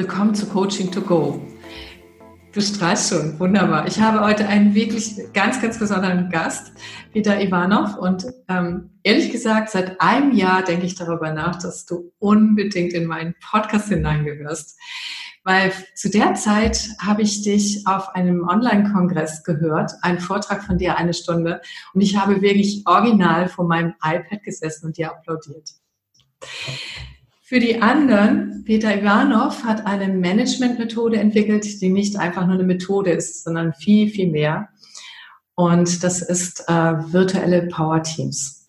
Willkommen zu Coaching to Go. Du strahlst schon, wunderbar. Ich habe heute einen wirklich ganz, ganz besonderen Gast, Peter Ivanov. Und ähm, ehrlich gesagt, seit einem Jahr denke ich darüber nach, dass du unbedingt in meinen Podcast hineingehörst. Weil zu der Zeit habe ich dich auf einem Online-Kongress gehört, einen Vortrag von dir eine Stunde. Und ich habe wirklich original vor meinem iPad gesessen und dir applaudiert. Für die anderen, Peter Ivanov hat eine Managementmethode entwickelt, die nicht einfach nur eine Methode ist, sondern viel, viel mehr. Und das ist äh, virtuelle Power Teams.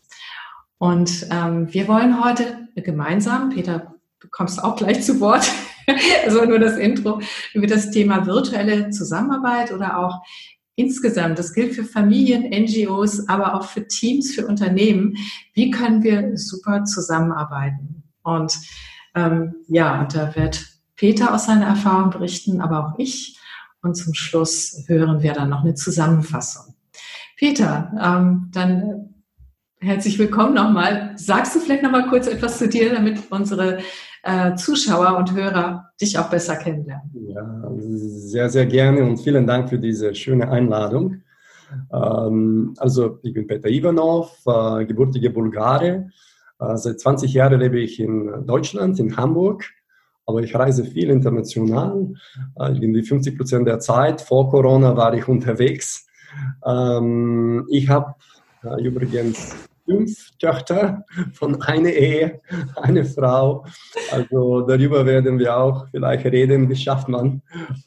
Und ähm, wir wollen heute gemeinsam, Peter, du kommst auch gleich zu Wort, also nur das Intro, über das Thema virtuelle Zusammenarbeit oder auch insgesamt, das gilt für Familien, NGOs, aber auch für Teams, für Unternehmen. Wie können wir super zusammenarbeiten? Und ähm, ja, und da wird Peter aus seiner Erfahrung berichten, aber auch ich. Und zum Schluss hören wir dann noch eine Zusammenfassung. Peter, ähm, dann herzlich willkommen nochmal. Sagst du vielleicht nochmal kurz etwas zu dir, damit unsere äh, Zuschauer und Hörer dich auch besser kennenlernen? Ja, sehr, sehr gerne und vielen Dank für diese schöne Einladung. Ähm, also, ich bin Peter Ivanov, äh, gebürtiger Bulgare äh, seit 20 Jahren lebe ich in Deutschland, in Hamburg, aber ich reise viel international. Äh, irgendwie 50 Prozent der Zeit vor Corona war ich unterwegs. Ähm, ich habe äh, übrigens fünf Töchter von einer Ehe, eine Frau. Also darüber werden wir auch vielleicht reden, wie schafft man.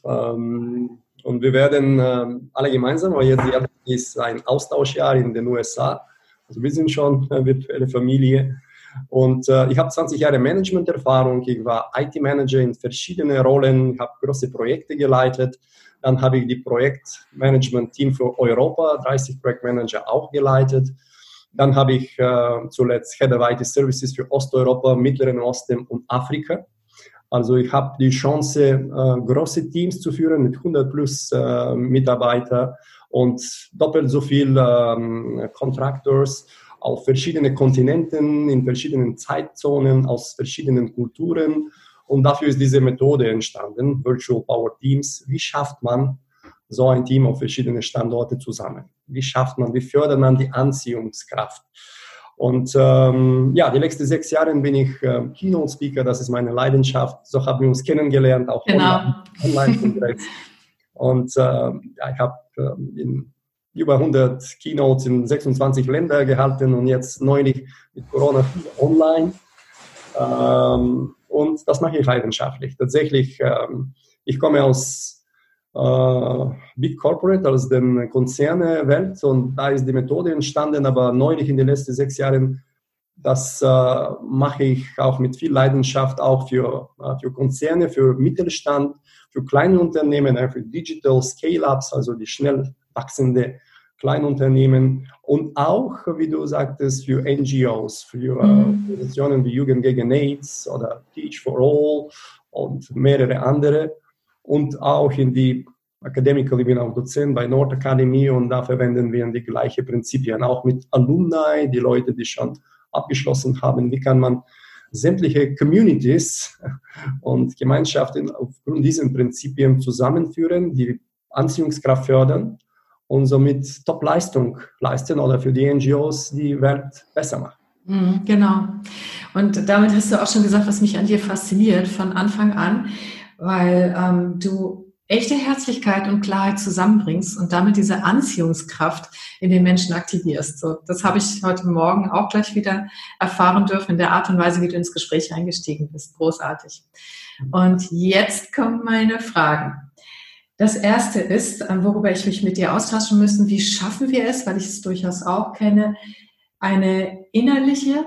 Ähm, und wir werden alle gemeinsam, weil jetzt ist ein Austauschjahr in den USA. Also wir sind schon eine virtuelle Familie. Und äh, ich habe 20 Jahre Management-Erfahrung. Ich war IT-Manager in verschiedenen Rollen, habe große Projekte geleitet. Dann habe ich die Projektmanagement-Team für Europa, 30 Projektmanager auch geleitet. Dann habe ich äh, zuletzt Head of IT Services für Osteuropa, Mittleren Osten und Afrika. Also ich habe die Chance, äh, große Teams zu führen mit 100 plus äh, Mitarbeiter und doppelt so viel ähm, Contractors auf verschiedenen Kontinenten, in verschiedenen Zeitzonen, aus verschiedenen Kulturen. Und dafür ist diese Methode entstanden, Virtual Power Teams. Wie schafft man so ein Team auf verschiedene Standorte zusammen? Wie schafft man, wie fördert man die Anziehungskraft? Und ähm, ja, die letzten sechs Jahre bin ich äh, Keynote-Speaker, das ist meine Leidenschaft. So haben wir uns kennengelernt, auch genau. online-Kongress. Und äh, ja, ich habe äh, in über 100 Keynotes in 26 Ländern gehalten und jetzt neulich mit Corona online. Ähm, und das mache ich leidenschaftlich. Tatsächlich, ähm, ich komme aus äh, Big Corporate, aus der Konzernewelt und da ist die Methode entstanden, aber neulich in den letzten sechs Jahren, das äh, mache ich auch mit viel Leidenschaft auch für, äh, für Konzerne, für Mittelstand, für kleine Unternehmen, für Digital Scale-Ups, also die schnell wachsende Kleinunternehmen und auch, wie du sagtest, für NGOs, für äh, mhm. Organisationen wie Jugend gegen AIDS oder Teach for All und mehrere andere. Und auch in die Academical, ich bin auch Dozent bei Nord Academy und da verwenden wir die gleichen Prinzipien, auch mit Alumni, die Leute, die schon abgeschlossen haben. Wie kann man sämtliche Communities und Gemeinschaften aufgrund dieser Prinzipien zusammenführen, die Anziehungskraft fördern und somit Top-Leistung leisten oder für die NGOs die Welt besser machen. Mhm, genau. Und damit hast du auch schon gesagt, was mich an dir fasziniert von Anfang an, weil ähm, du echte Herzlichkeit und Klarheit zusammenbringst und damit diese Anziehungskraft in den Menschen aktivierst. So, das habe ich heute Morgen auch gleich wieder erfahren dürfen in der Art und Weise, wie du ins Gespräch eingestiegen bist. Großartig. Und jetzt kommen meine Fragen. Das erste ist, äh, worüber ich mich mit dir austauschen müssen, wie schaffen wir es, weil ich es durchaus auch kenne, eine innerliche,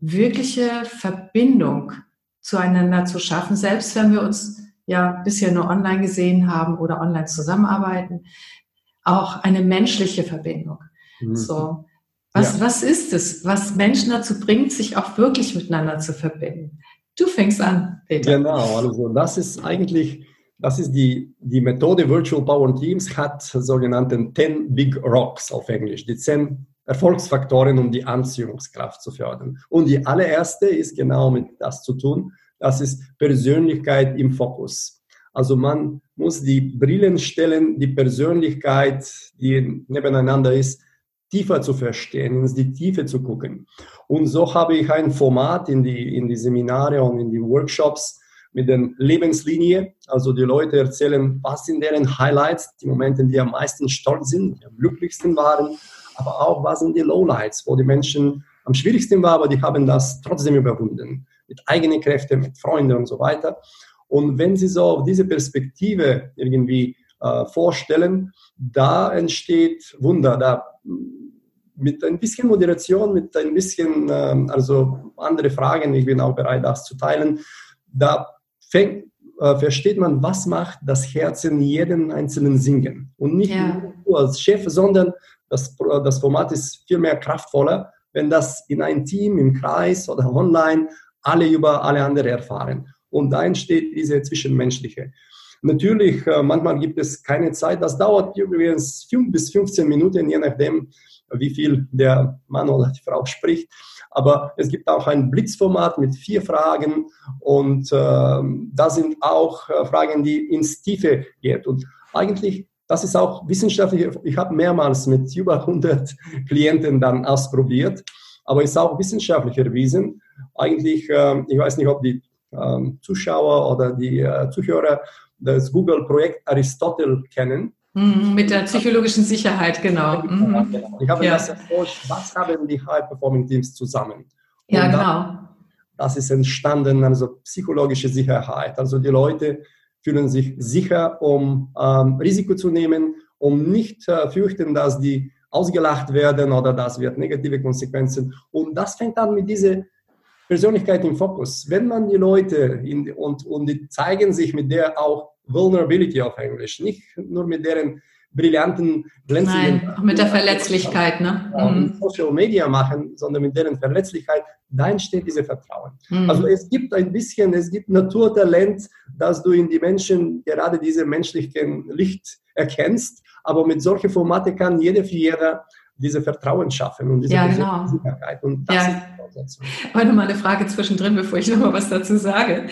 wirkliche Verbindung zueinander zu schaffen, selbst wenn wir uns ja bisher nur online gesehen haben oder online zusammenarbeiten, auch eine menschliche Verbindung. Mhm. So. Was, ja. was ist es, was Menschen dazu bringt, sich auch wirklich miteinander zu verbinden? Du fängst an, Peter. Genau, also das ist eigentlich das ist die, die Methode Virtual Power Teams, hat sogenannten 10 Big Rocks auf Englisch, die 10 Erfolgsfaktoren, um die Anziehungskraft zu fördern. Und die allererste ist genau mit das zu tun, das ist Persönlichkeit im Fokus. Also man muss die Brillen stellen, die Persönlichkeit, die nebeneinander ist, tiefer zu verstehen, in die Tiefe zu gucken. Und so habe ich ein Format in die, in die Seminare und in die Workshops mit der Lebenslinie. Also die Leute erzählen, was sind deren Highlights, die Momente, die am meisten stolz sind, die am glücklichsten waren, aber auch was sind die Lowlights, wo die Menschen am schwierigsten waren, aber die haben das trotzdem überwunden. Mit eigenen Kräften, mit Freunden und so weiter. Und wenn Sie so diese Perspektive irgendwie äh, vorstellen, da entsteht Wunder. Da mit ein bisschen Moderation, mit ein bisschen, äh, also andere Fragen, ich bin auch bereit, das zu teilen, da fängt, äh, versteht man, was macht das Herz in jedem einzelnen Singen. Und nicht ja. nur als Chef, sondern das, das Format ist viel mehr kraftvoller, wenn das in ein Team, im Kreis oder online alle über alle anderen erfahren. Und da entsteht diese zwischenmenschliche. Natürlich, äh, manchmal gibt es keine Zeit. Das dauert übrigens 5 bis 15 Minuten, je nachdem, wie viel der Mann oder die Frau spricht. Aber es gibt auch ein Blitzformat mit vier Fragen und äh, da sind auch äh, Fragen, die ins Tiefe gehen. Und eigentlich, das ist auch wissenschaftlich, ich habe mehrmals mit über 100 Klienten dann ausprobiert, aber ist auch wissenschaftlich erwiesen. Eigentlich, äh, ich weiß nicht, ob die ähm, Zuschauer oder die äh, Zuhörer das Google-Projekt Aristotel kennen. Mhm, mit der psychologischen Sicherheit, genau. Mhm. Ich habe ja. das erforscht, was haben die High-Performing-Teams zusammen? Und ja, genau. Das ist entstanden, also psychologische Sicherheit. Also die Leute fühlen sich sicher, um ähm, Risiko zu nehmen, um nicht äh, fürchten, dass die ausgelacht werden oder das wird negative Konsequenzen. Und das fängt an mit dieser Persönlichkeit im Fokus. Wenn man die Leute in, und, und die zeigen sich mit der auch Vulnerability auf Englisch, nicht nur mit deren brillanten, glänzenden. Nein, auch mit der Verletzlichkeit, ne? Mhm. Social Media machen, sondern mit deren Verletzlichkeit, da entsteht dieses Vertrauen. Mhm. Also es gibt ein bisschen, es gibt Naturtalent, dass du in die Menschen gerade diese menschlichen Licht erkennst, aber mit solchen Formaten kann jeder für jeder diese Vertrauen schaffen und diese ja, genau. Sicherheit. Und das ja. ist Aber nochmal eine Frage zwischendrin, bevor ich nochmal was dazu sage.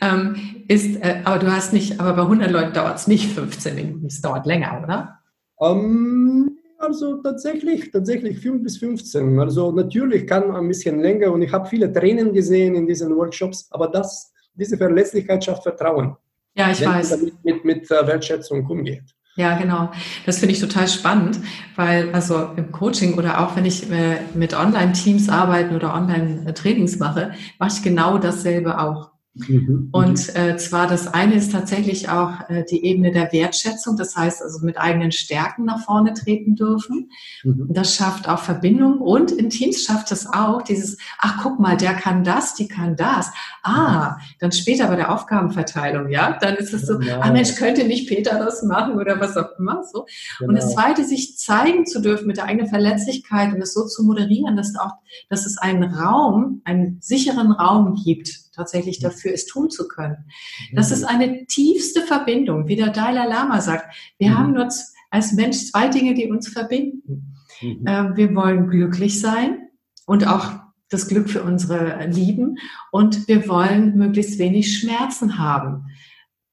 Ähm, ist, äh, aber du hast nicht, aber bei 100 Leuten dauert es nicht 15 Minuten, es dauert länger, oder? Um, ähm, also tatsächlich, tatsächlich 5 bis 15. Also natürlich kann ein bisschen länger und ich habe viele Tränen gesehen in diesen Workshops, aber das, diese Verlässlichkeit schafft Vertrauen. Ja, ich weiß. Damit mit, mit äh, Wertschätzung umgeht. Ja, genau. Das finde ich total spannend, weil also im Coaching oder auch wenn ich äh, mit Online-Teams arbeite oder Online-Trainings mache, mache ich genau dasselbe auch. Mhm. Und äh, zwar das eine ist tatsächlich auch äh, die Ebene der Wertschätzung, das heißt also mit eigenen Stärken nach vorne treten dürfen. Mhm. Das schafft auch Verbindung und in Teams schafft es auch dieses, ach guck mal, der kann das, die kann das. Ah, dann später bei der Aufgabenverteilung, ja, dann ist es so, genau. ah Mensch, könnte nicht Peter das machen oder was auch immer so. Genau. Und das genau. zweite, sich zeigen zu dürfen mit der eigenen Verletzlichkeit und es so zu moderieren, dass auch, dass es einen Raum, einen sicheren Raum gibt tatsächlich dafür es tun zu können. Das ist eine tiefste Verbindung, wie der Dalai Lama sagt. Wir mhm. haben nur als Mensch zwei Dinge, die uns verbinden. Mhm. Äh, wir wollen glücklich sein und auch das Glück für unsere Lieben und wir wollen möglichst wenig Schmerzen haben.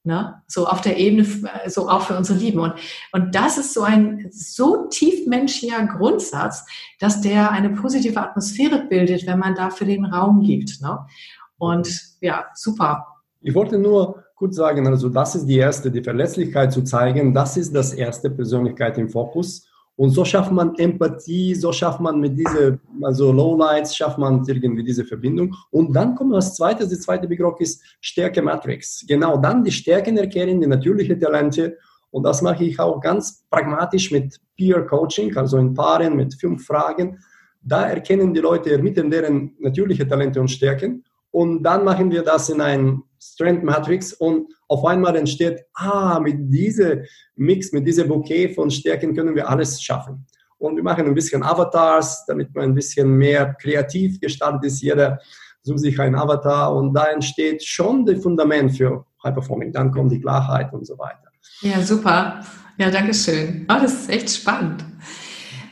Ne? So auf der Ebene, so auch für unsere Lieben. Und, und das ist so ein so tiefmenschlicher Grundsatz, dass der eine positive Atmosphäre bildet, wenn man dafür den Raum gibt. Ne? Und ja, super. Ich wollte nur kurz sagen, also das ist die erste, die Verletzlichkeit zu zeigen, das ist das erste Persönlichkeit im Fokus. Und so schafft man Empathie, so schafft man mit diese, also Lowlights, schafft man irgendwie diese Verbindung. Und dann kommt das zweite, die zweite Begriff ist Stärke Matrix. Genau dann die Stärken erkennen, die natürlichen Talente. Und das mache ich auch ganz pragmatisch mit Peer Coaching, also in Paaren mit fünf Fragen. Da erkennen die Leute, ermitteln deren natürliche Talente und Stärken und dann machen wir das in ein Strength Matrix und auf einmal entsteht, ah, mit diesem Mix, mit diesem Bouquet von Stärken können wir alles schaffen. Und wir machen ein bisschen Avatars, damit man ein bisschen mehr kreativ gestaltet ist. Jeder sucht sich einen Avatar und da entsteht schon das Fundament für High Performing. Dann kommt die Klarheit und so weiter. Ja, super. Ja, danke schön. Oh, das ist echt spannend.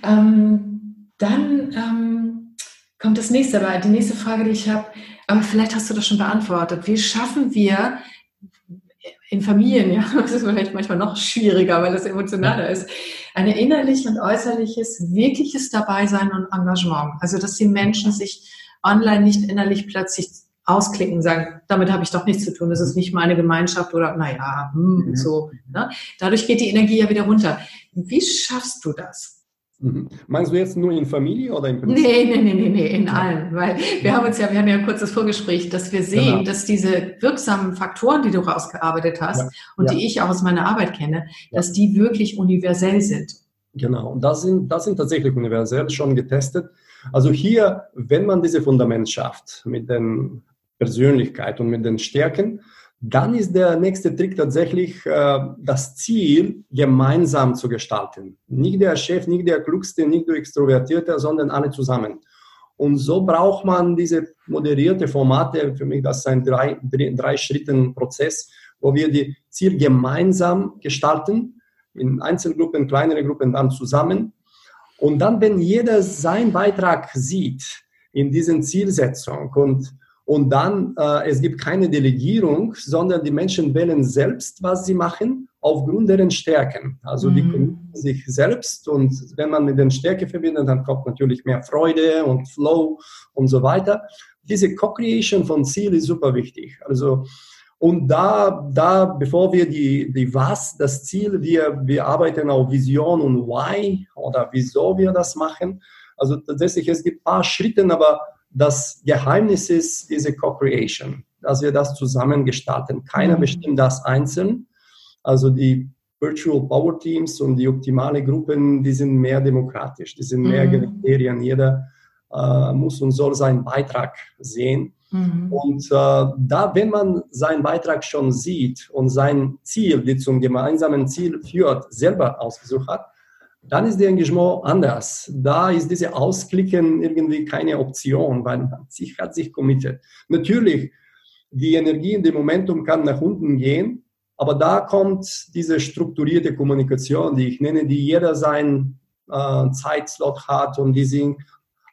Ähm, dann ähm, kommt das nächste, aber die nächste Frage, die ich habe, Aber vielleicht hast du das schon beantwortet. Wie schaffen wir in Familien, ja, das ist vielleicht manchmal noch schwieriger, weil das emotionaler ist, eine innerlich und äußerliches, wirkliches Dabeisein und Engagement. Also, dass die Menschen sich online nicht innerlich plötzlich ausklicken, sagen, damit habe ich doch nichts zu tun, das ist nicht meine Gemeinschaft oder naja, hm, mhm. so. Ne? Dadurch geht die Energie ja wieder runter. Wie schaffst du das? Mhm. Meinst du jetzt nur in Familie oder im Prinzip? Nee, nee, nee, nee, nee, in allen. Weil wir haben uns ja, wir haben ja ein kurzes Vorgespräch, dass wir sehen, genau. dass diese wirksamen Faktoren, die du rausgearbeitet hast ja. und ja. die ich auch aus meiner Arbeit kenne, ja. dass die wirklich universell sind. Genau, und das sind, das sind tatsächlich universell schon getestet. Also hier, wenn man diese Fundament schafft mit den Persönlichkeit und mit den Stärken, dann ist der nächste Trick tatsächlich äh, das Ziel gemeinsam zu gestalten. Nicht der Chef, nicht der Klugste, nicht der Extrovertierte, sondern alle zusammen. Und so braucht man diese moderierte Formate. Für mich das ist ein drei, drei Schritten Prozess, wo wir die Ziel gemeinsam gestalten, in Einzelgruppen, kleinere Gruppen dann zusammen. Und dann, wenn jeder seinen Beitrag sieht in diesen Zielsetzung und und dann, äh, es gibt keine Delegierung, sondern die Menschen wählen selbst, was sie machen, aufgrund deren Stärken. Also mhm. die können sich selbst und wenn man mit den Stärken verbindet, dann kommt natürlich mehr Freude und Flow und so weiter. Diese Co-Creation von Ziel ist super wichtig. Also und da, da, bevor wir die, die Was, das Ziel, wir, wir arbeiten auf Vision und Why oder wieso wir das machen. Also tatsächlich, es gibt ein paar Schritte, aber das Geheimnis ist diese Co-Creation, dass wir das zusammen gestalten. Keiner mhm. bestimmt das einzeln. Also die Virtual Power Teams und die optimale Gruppen, die sind mehr demokratisch, die sind mehr mhm. Jeder äh, muss und soll seinen Beitrag sehen. Mhm. Und äh, da, wenn man seinen Beitrag schon sieht und sein Ziel, die zum gemeinsamen Ziel führt, selber ausgesucht hat, dann ist der Engagement anders. Da ist diese Ausklicken irgendwie keine Option, weil man sich, hat sich committed. Natürlich, die Energie in dem Momentum kann nach unten gehen, aber da kommt diese strukturierte Kommunikation, die ich nenne, die jeder seinen äh, Zeitslot hat und die sind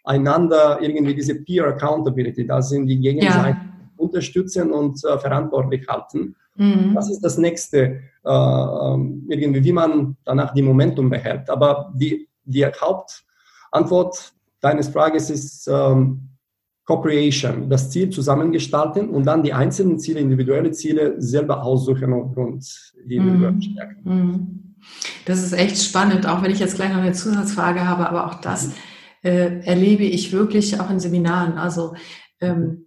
einander irgendwie diese Peer Accountability, da sind die gegenseitig ja. unterstützen und äh, verantwortlich halten. Mhm. Das ist das nächste, äh, ähm, irgendwie, wie man danach die Momentum behält. Aber die, die Hauptantwort deines Frages ist ähm, Co-Creation, das Ziel zusammengestalten und dann die einzelnen Ziele, individuelle Ziele selber aussuchen aufgrund die individuellen mhm. Stärken. Mhm. Das ist echt spannend, auch wenn ich jetzt gleich noch eine Zusatzfrage habe, aber auch das äh, erlebe ich wirklich auch in Seminaren. Also ähm,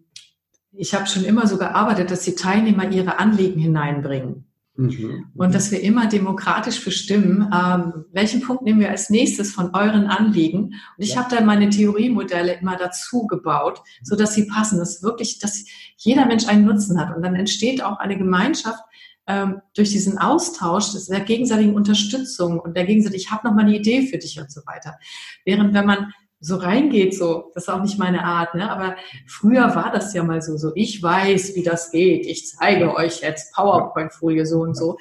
ich habe schon immer so gearbeitet, dass die Teilnehmer ihre Anliegen hineinbringen. Mhm. Und dass wir immer demokratisch bestimmen, ähm, welchen Punkt nehmen wir als nächstes von euren Anliegen. Und ich ja. habe dann meine Theoriemodelle immer dazu gebaut, so dass sie passen, dass wirklich, dass jeder Mensch einen Nutzen hat. Und dann entsteht auch eine Gemeinschaft ähm, durch diesen Austausch, der gegenseitigen Unterstützung und der gegenseitigen, ich habe noch mal eine Idee für dich und so weiter. Während wenn man so reingeht, so, das ist auch nicht meine Art, ne? aber früher war das ja mal so, so, ich weiß, wie das geht, ich zeige euch jetzt PowerPoint-Folie so und so,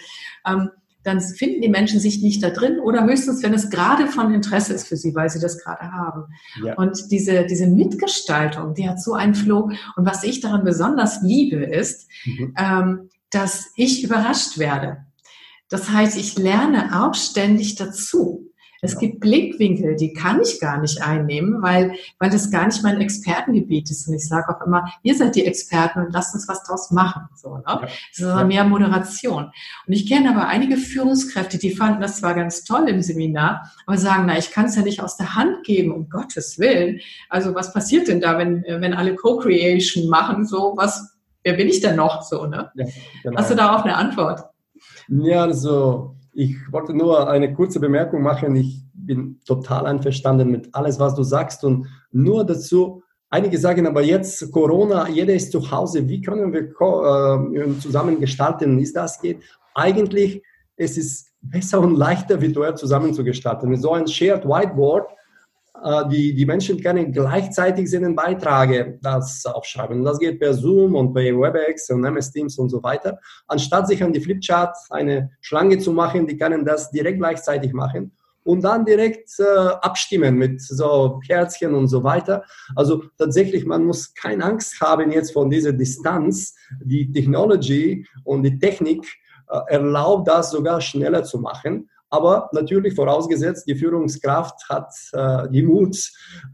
ähm, dann finden die Menschen sich nicht da drin oder höchstens, wenn es gerade von Interesse ist für sie, weil sie das gerade haben. Ja. Und diese, diese Mitgestaltung, die hat so einen Flow. Und was ich daran besonders liebe, ist, mhm. ähm, dass ich überrascht werde. Das heißt, ich lerne auch ständig dazu. Es gibt Blickwinkel, die kann ich gar nicht einnehmen, weil, weil das gar nicht mein Expertengebiet ist. Und ich sage auch immer, ihr seid die Experten und lasst uns was draus machen. So, ne? Das ist also mehr Moderation. Und ich kenne aber einige Führungskräfte, die fanden das zwar ganz toll im Seminar, aber sagen, na, ich kann es ja nicht aus der Hand geben, um Gottes Willen. Also was passiert denn da, wenn, wenn alle Co-Creation machen? So, was, wer bin ich denn noch? So, ne? Ja, genau. Hast du da auch eine Antwort? Ja, also ich wollte nur eine kurze Bemerkung machen. Ich bin total einverstanden mit alles, was du sagst und nur dazu, einige sagen aber jetzt Corona, jeder ist zu Hause, wie können wir äh, zusammen gestalten, ist das geht? Eigentlich, es ist besser und leichter virtuell zusammen zu gestalten. So ein Shared Whiteboard, die, die Menschen können gleichzeitig seinen Beitrag das aufschreiben. Das geht per Zoom und per WebEx und MS Teams und so weiter. Anstatt sich an die Flipchart eine Schlange zu machen, die können das direkt gleichzeitig machen. und dann direkt äh, abstimmen mit so Herzchen und so weiter. Also tatsächlich, man muss keine Angst haben jetzt von dieser Distanz. Die Technology und die Technik äh, erlaubt das sogar schneller zu machen. Aber natürlich vorausgesetzt, die Führungskraft hat äh, die Mut,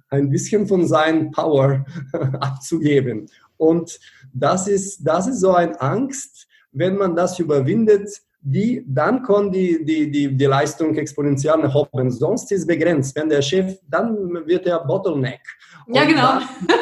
ein bisschen von seinem Power abzugeben. Und das ist, das ist so eine Angst, wenn man das überwindet, die, dann kann die, die, die, die Leistung exponentiell nach oben. Sonst ist es begrenzt. Wenn der Chef, dann wird er Bottleneck. Ja, genau. Dann,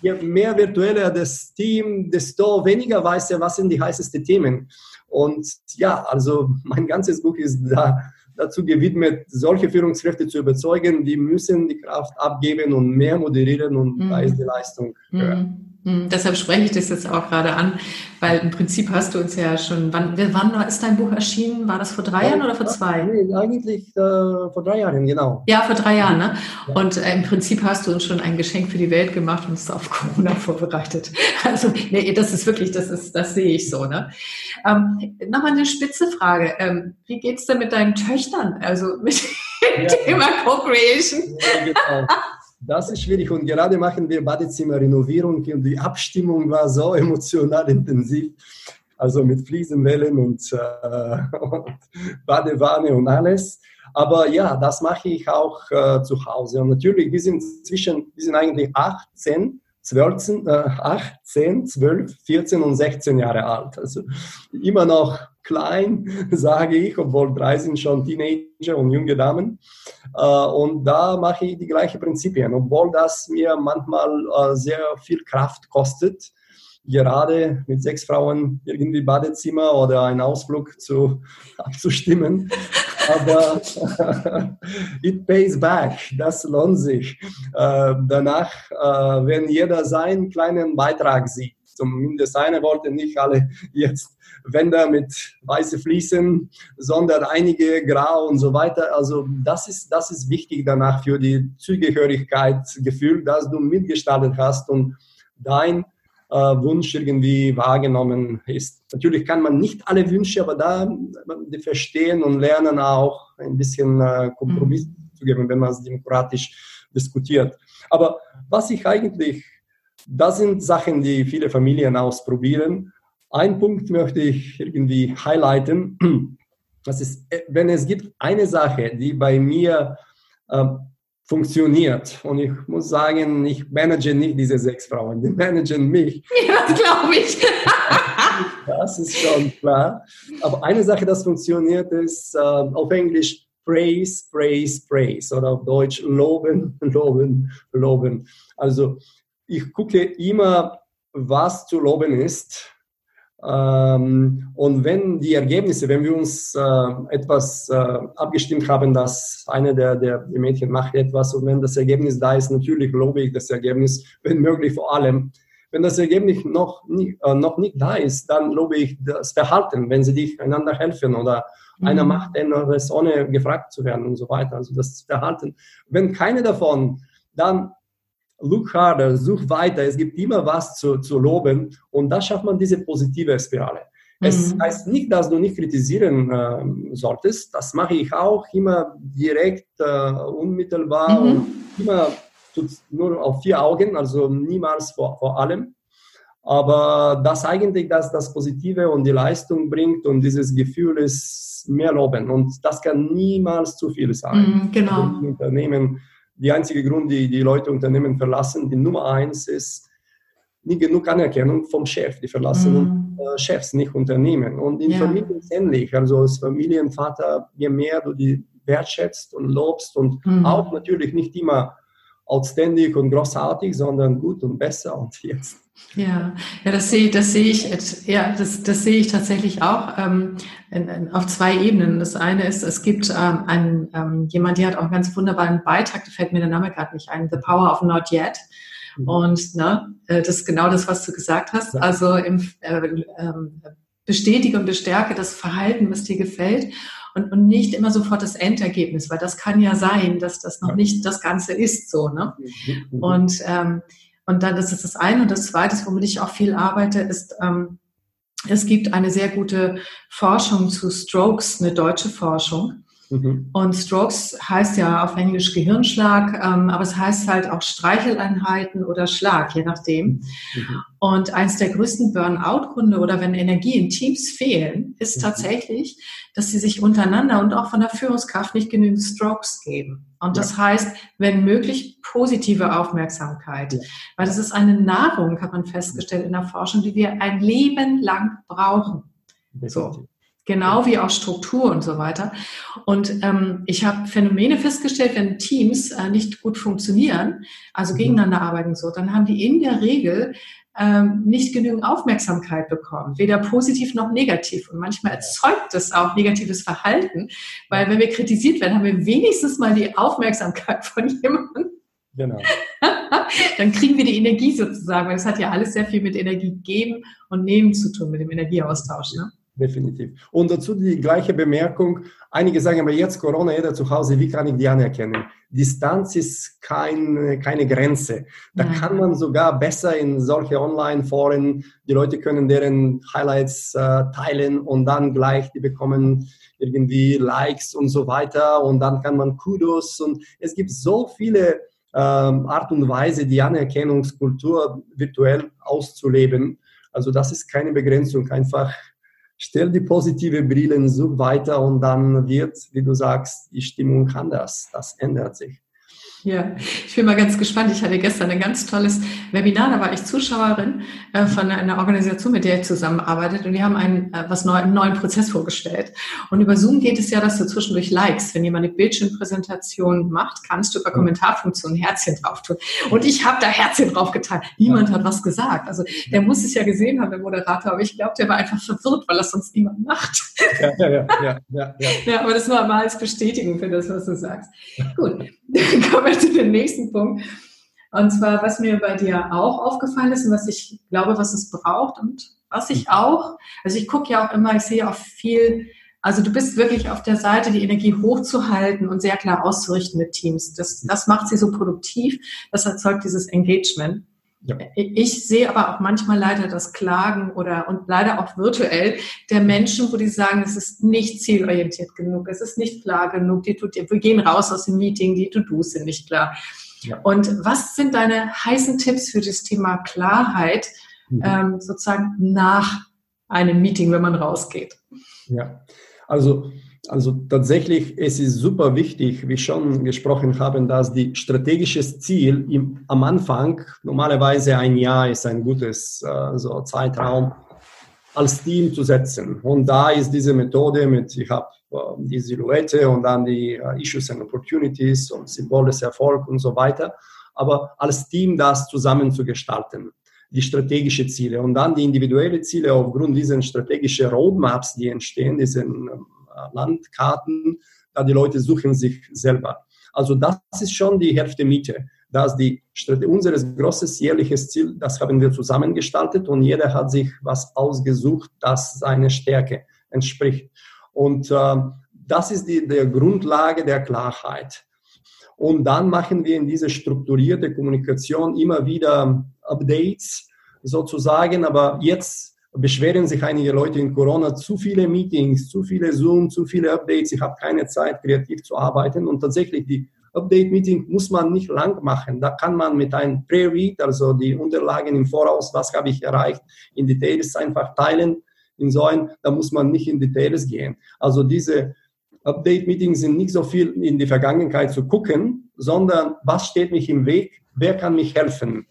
je mehr virtueller das Team, desto weniger weiß er, was sind die heißesten Themen. Und ja, also mein ganzes Buch ist da dazu gewidmet, solche Führungskräfte zu überzeugen, die müssen die Kraft abgeben und mehr moderieren und mhm. da ist die Leistung höher. Mhm. Hm, deshalb spreche ich das jetzt auch gerade an, weil im Prinzip hast du uns ja schon, wann, wann ist dein Buch erschienen? War das vor drei Jahren oder vor zwei? Nee, eigentlich äh, vor drei Jahren, genau. Ja, vor drei Jahren, ne? Ja. Und äh, im Prinzip hast du uns schon ein Geschenk für die Welt gemacht und uns auf Corona vorbereitet. Also, nee, das ist wirklich, das ist, das sehe ich so, ne? Ähm, Nochmal eine spitze Frage. Ähm, wie geht's denn mit deinen Töchtern? Also mit dem ja. Thema Co-Creation? Ja, genau. Das ist schwierig und gerade machen wir Badezimmerrenovierung und die Abstimmung war so emotional intensiv, also mit Fliesenwellen und, äh, und Badewanne und alles. Aber ja, das mache ich auch äh, zu Hause. Und natürlich, wir sind zwischen, wir sind eigentlich 18 12, äh, 18, 12, 14 und 16 Jahre alt. Also immer noch klein, sage ich, obwohl drei sind schon Teenager und junge Damen. Äh, und da mache ich die gleichen Prinzipien, obwohl das mir manchmal äh, sehr viel Kraft kostet gerade mit sechs Frauen irgendwie Badezimmer oder einen Ausflug zu, abzustimmen. Aber it pays back, das lohnt sich. Äh, danach, wenn jeder seinen kleinen Beitrag sieht, zumindest eine wollte nicht alle jetzt Wände mit weißen Fliesen, sondern einige grau und so weiter. Also das ist, das ist wichtig danach für die Zugehörigkeitsgefühl, dass du mitgestaltet hast und dein äh, Wunsch irgendwie wahrgenommen ist. Natürlich kann man nicht alle Wünsche, aber da die verstehen und lernen auch ein bisschen äh, Kompromiss mhm. zu geben, wenn man es demokratisch diskutiert. Aber was ich eigentlich, das sind Sachen, die viele Familien ausprobieren. Ein Punkt möchte ich irgendwie highlighten. Das ist, wenn es gibt eine Sache, die bei mir äh, funktioniert. Und ich muss sagen, ich manage nicht diese sechs Frauen, die managen mich. Ja, das glaube ich. das ist schon klar. Aber eine Sache, das funktioniert, ist äh, auf Englisch praise, praise, praise oder auf Deutsch loben, loben, loben. Also ich gucke immer, was zu loben ist ähm, und wenn die Ergebnisse, wenn wir uns äh, etwas äh, abgestimmt haben, dass eine der, der Mädchen macht etwas und wenn das Ergebnis da ist, natürlich lobe ich das Ergebnis, wenn möglich vor allem. Wenn das Ergebnis noch, nie, äh, noch nicht da ist, dann lobe ich das Verhalten, wenn sie dich einander helfen oder mhm. einer macht etwas, ohne gefragt zu werden und so weiter. Also das Verhalten. Wenn keine davon, dann look harder, such weiter, es gibt immer was zu, zu loben und da schafft man diese positive Spirale. Mhm. Es heißt nicht, dass du nicht kritisieren äh, solltest, das mache ich auch immer direkt, äh, unmittelbar mhm. und immer nur auf vier Augen, also niemals vor, vor allem. Aber das eigentlich, dass das Positive und die Leistung bringt und dieses Gefühl ist mehr loben. Und das kann niemals zu viel sein. Mm, genau. Unternehmen die einzige Grund, die die Leute Unternehmen verlassen, die Nummer eins ist nicht genug Anerkennung vom Chef. Die verlassen mm. äh, Chefs, nicht Unternehmen. Und in ja. Familien ist ähnlich. Also als Familienvater, je mehr du die wertschätzt und lobst und mm. auch natürlich nicht immer outstanding und großartig, sondern gut und besser und jetzt. Ja, ja, das sehe, das sehe ich, ja, das, das sehe ich tatsächlich auch ähm, in, in, auf zwei Ebenen. Das eine ist, es gibt ähm, einen, ähm, jemand, der hat auch einen ganz wunderbaren Beitrag, da fällt mir der Name gerade nicht ein, The Power of Not Yet. Mhm. Und ne, äh, das ist genau das, was du gesagt hast. Also im, äh, ähm, bestätige und bestärke das Verhalten, was dir gefällt und, und nicht immer sofort das Endergebnis, weil das kann ja sein, dass das noch nicht das Ganze ist so. Ne? Mhm. Und ähm, und dann, das ist das eine. Und das zweite, womit ich auch viel arbeite, ist, ähm, es gibt eine sehr gute Forschung zu Strokes, eine deutsche Forschung. Mhm. Und Strokes heißt ja auf Englisch Gehirnschlag, ähm, aber es heißt halt auch Streicheleinheiten oder Schlag, je nachdem. Mhm. Und eins der größten Burnout-Gründe oder wenn Energie in Teams fehlen, ist mhm. tatsächlich, dass sie sich untereinander und auch von der Führungskraft nicht genügend Strokes geben. Und das ja. heißt, wenn möglich, positive Aufmerksamkeit. Ja. Weil das ist eine Nahrung, hat man festgestellt in der Forschung, die wir ein Leben lang brauchen. So. Genau wie auch Struktur und so weiter. Und ähm, ich habe Phänomene festgestellt, wenn Teams äh, nicht gut funktionieren, also mhm. gegeneinander arbeiten so, dann haben die in der Regel ähm, nicht genügend Aufmerksamkeit bekommen, weder positiv noch negativ. Und manchmal erzeugt das auch negatives Verhalten, weil wenn wir kritisiert werden, haben wir wenigstens mal die Aufmerksamkeit von jemandem. Genau. Dann kriegen wir die Energie sozusagen, weil es hat ja alles sehr viel mit Energie geben und nehmen zu tun, mit dem Energieaustausch. Ne? Definitiv. Und dazu die gleiche Bemerkung. Einige sagen aber jetzt Corona, jeder zu Hause, wie kann ich die anerkennen? Distanz ist kein, keine Grenze. Da Nein. kann man sogar besser in solche Online-Foren, die Leute können deren Highlights äh, teilen und dann gleich, die bekommen irgendwie Likes und so weiter und dann kann man Kudos und es gibt so viele ähm, Art und Weise, die Anerkennungskultur virtuell auszuleben. Also das ist keine Begrenzung, einfach stell die positive Brillen so weiter und dann wird, wie du sagst, die Stimmung anders. Das ändert sich. Ja, ich bin mal ganz gespannt. Ich hatte gestern ein ganz tolles Webinar, da war ich Zuschauerin äh, von einer Organisation, mit der ich zusammenarbeitet und die haben einen, äh, was neu, einen neuen Prozess vorgestellt. Und über Zoom geht es ja, dass du zwischendurch likes. Wenn jemand eine Bildschirmpräsentation macht, kannst du über Kommentarfunktion Herzchen drauf tun. Und ich habe da Herzchen drauf getan. Niemand hat was gesagt. Also der muss es ja gesehen haben, der Moderator, aber ich glaube, der war einfach verwirrt, weil das sonst niemand macht. Ja, ja, ja, ja, ja, ja. ja aber das war mal als Bestätigung für das, was du sagst. Gut, kommen wir zu dem nächsten Punkt. Und zwar, was mir bei dir auch aufgefallen ist und was ich glaube, was es braucht und was ich auch, also ich gucke ja auch immer, ich sehe auch viel, also du bist wirklich auf der Seite, die Energie hochzuhalten und sehr klar auszurichten mit Teams. Das, das macht sie so produktiv, das erzeugt dieses Engagement. Ja. Ich sehe aber auch manchmal leider das Klagen oder und leider auch virtuell der Menschen, wo die sagen, es ist nicht zielorientiert genug, es ist nicht klar genug, die tut, wir gehen raus aus dem Meeting, die To-Dos sind nicht klar. Ja. Und was sind deine heißen Tipps für das Thema Klarheit mhm. ähm, sozusagen nach einem Meeting, wenn man rausgeht? Ja, also also tatsächlich, es ist super wichtig, wie schon gesprochen haben, dass die strategisches Ziel im, am Anfang, normalerweise ein Jahr ist ein gutes äh, so Zeitraum, als Team zu setzen. Und da ist diese Methode mit, ich habe äh, die Silhouette und dann die äh, Issues and Opportunities und Symbol des Erfolgs und so weiter. Aber als Team das zusammen zu gestalten die strategischen Ziele und dann die individuellen Ziele aufgrund dieser strategischen Roadmaps, die entstehen, diesen Landkarten, da die Leute suchen sich selber. Also das ist schon die Hälfte Miete. dass die unser großes jährliches Ziel, das haben wir zusammengestaltet und jeder hat sich was ausgesucht, das seine Stärke entspricht. Und äh, das ist die, die Grundlage der Klarheit. Und dann machen wir in diese strukturierte Kommunikation immer wieder Updates sozusagen, aber jetzt beschweren sich einige Leute in Corona, zu viele Meetings, zu viele Zoom, zu viele Updates, ich habe keine Zeit, kreativ zu arbeiten. Und tatsächlich, die Update-Meeting muss man nicht lang machen. Da kann man mit einem Pre-Read, also die Unterlagen im Voraus, was habe ich erreicht, in Details einfach teilen. In so ein, da muss man nicht in Details gehen. Also diese Update-Meetings sind nicht so viel in die Vergangenheit zu gucken, sondern was steht mich im Weg, wer kann mich helfen.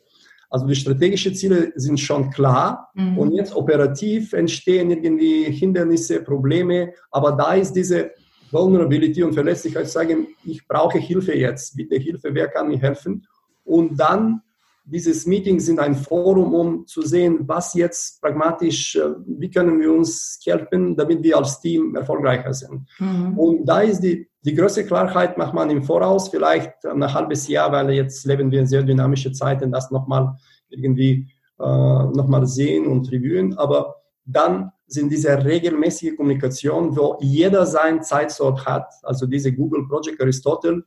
Also die strategischen Ziele sind schon klar mhm. und jetzt operativ entstehen irgendwie Hindernisse, Probleme, aber da ist diese Vulnerability und Verletzlichkeit zu sagen, ich brauche Hilfe jetzt, bitte Hilfe, wer kann mir helfen? Und dann dieses Meeting sind ein Forum, um zu sehen, was jetzt pragmatisch, äh, wie können wir uns helfen, damit wir als Team erfolgreicher sind. Mhm. Und da ist die, die größte Klarheit, macht man im Voraus, vielleicht ein halbes Jahr, weil jetzt leben wir in sehr dynamische Zeiten, das nochmal irgendwie äh, nochmal sehen und reviewen. Aber dann sind diese regelmäßige Kommunikation, wo jeder seinen Zeitslot hat, also diese Google Project Aristotle,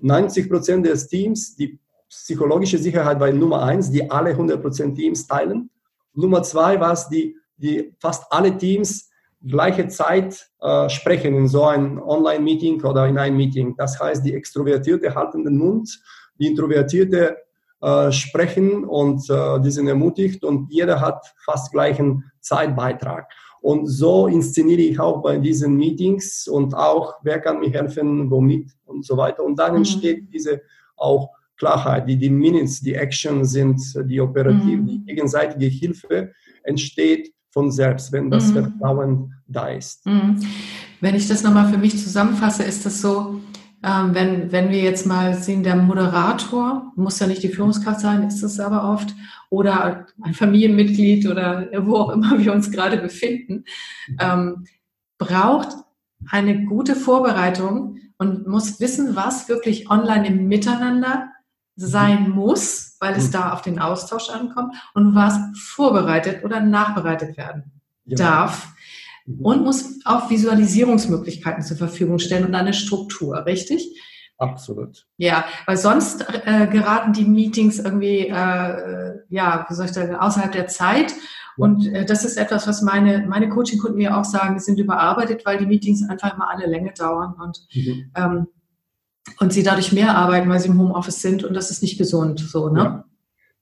90 Prozent des Teams, die psychologische Sicherheit war Nummer eins, die alle 100% Teams teilen. Nummer zwei war es, die, die fast alle Teams gleiche Zeit äh, sprechen in so ein Online-Meeting oder in ein Meeting. Das heißt, die Extrovertierte halten den Mund, die Introvertierte äh, sprechen und äh, die sind ermutigt und jeder hat fast gleichen Zeitbeitrag. Und so inszeniere ich auch bei diesen Meetings und auch, wer kann mir helfen, womit und so weiter. Und dann mhm. entsteht diese auch Klarheit, die, die Minutes, die Action sind, die operative, mhm. die gegenseitige Hilfe entsteht von selbst, wenn das mhm. Vertrauen da ist. Mhm. Wenn ich das nochmal für mich zusammenfasse, ist das so, ähm, wenn, wenn wir jetzt mal sehen, der Moderator, muss ja nicht die Führungskraft sein, ist es aber oft, oder ein Familienmitglied oder wo auch immer wir uns gerade befinden, ähm, braucht eine gute Vorbereitung und muss wissen, was wirklich online im Miteinander sein muss, weil es mhm. da auf den Austausch ankommt und was vorbereitet oder nachbereitet werden ja. darf mhm. und muss auch Visualisierungsmöglichkeiten zur Verfügung stellen und eine Struktur, richtig? Absolut. Ja, weil sonst äh, geraten die Meetings irgendwie, äh, ja, wie soll ich sagen, außerhalb der Zeit. Und äh, das ist etwas, was meine, meine Coaching-Kunden mir auch sagen, die sind überarbeitet, weil die Meetings einfach immer alle Länge dauern und, mhm. ähm, und sie dadurch mehr arbeiten, weil sie im Homeoffice sind und das ist nicht gesund, so, ne? Ja,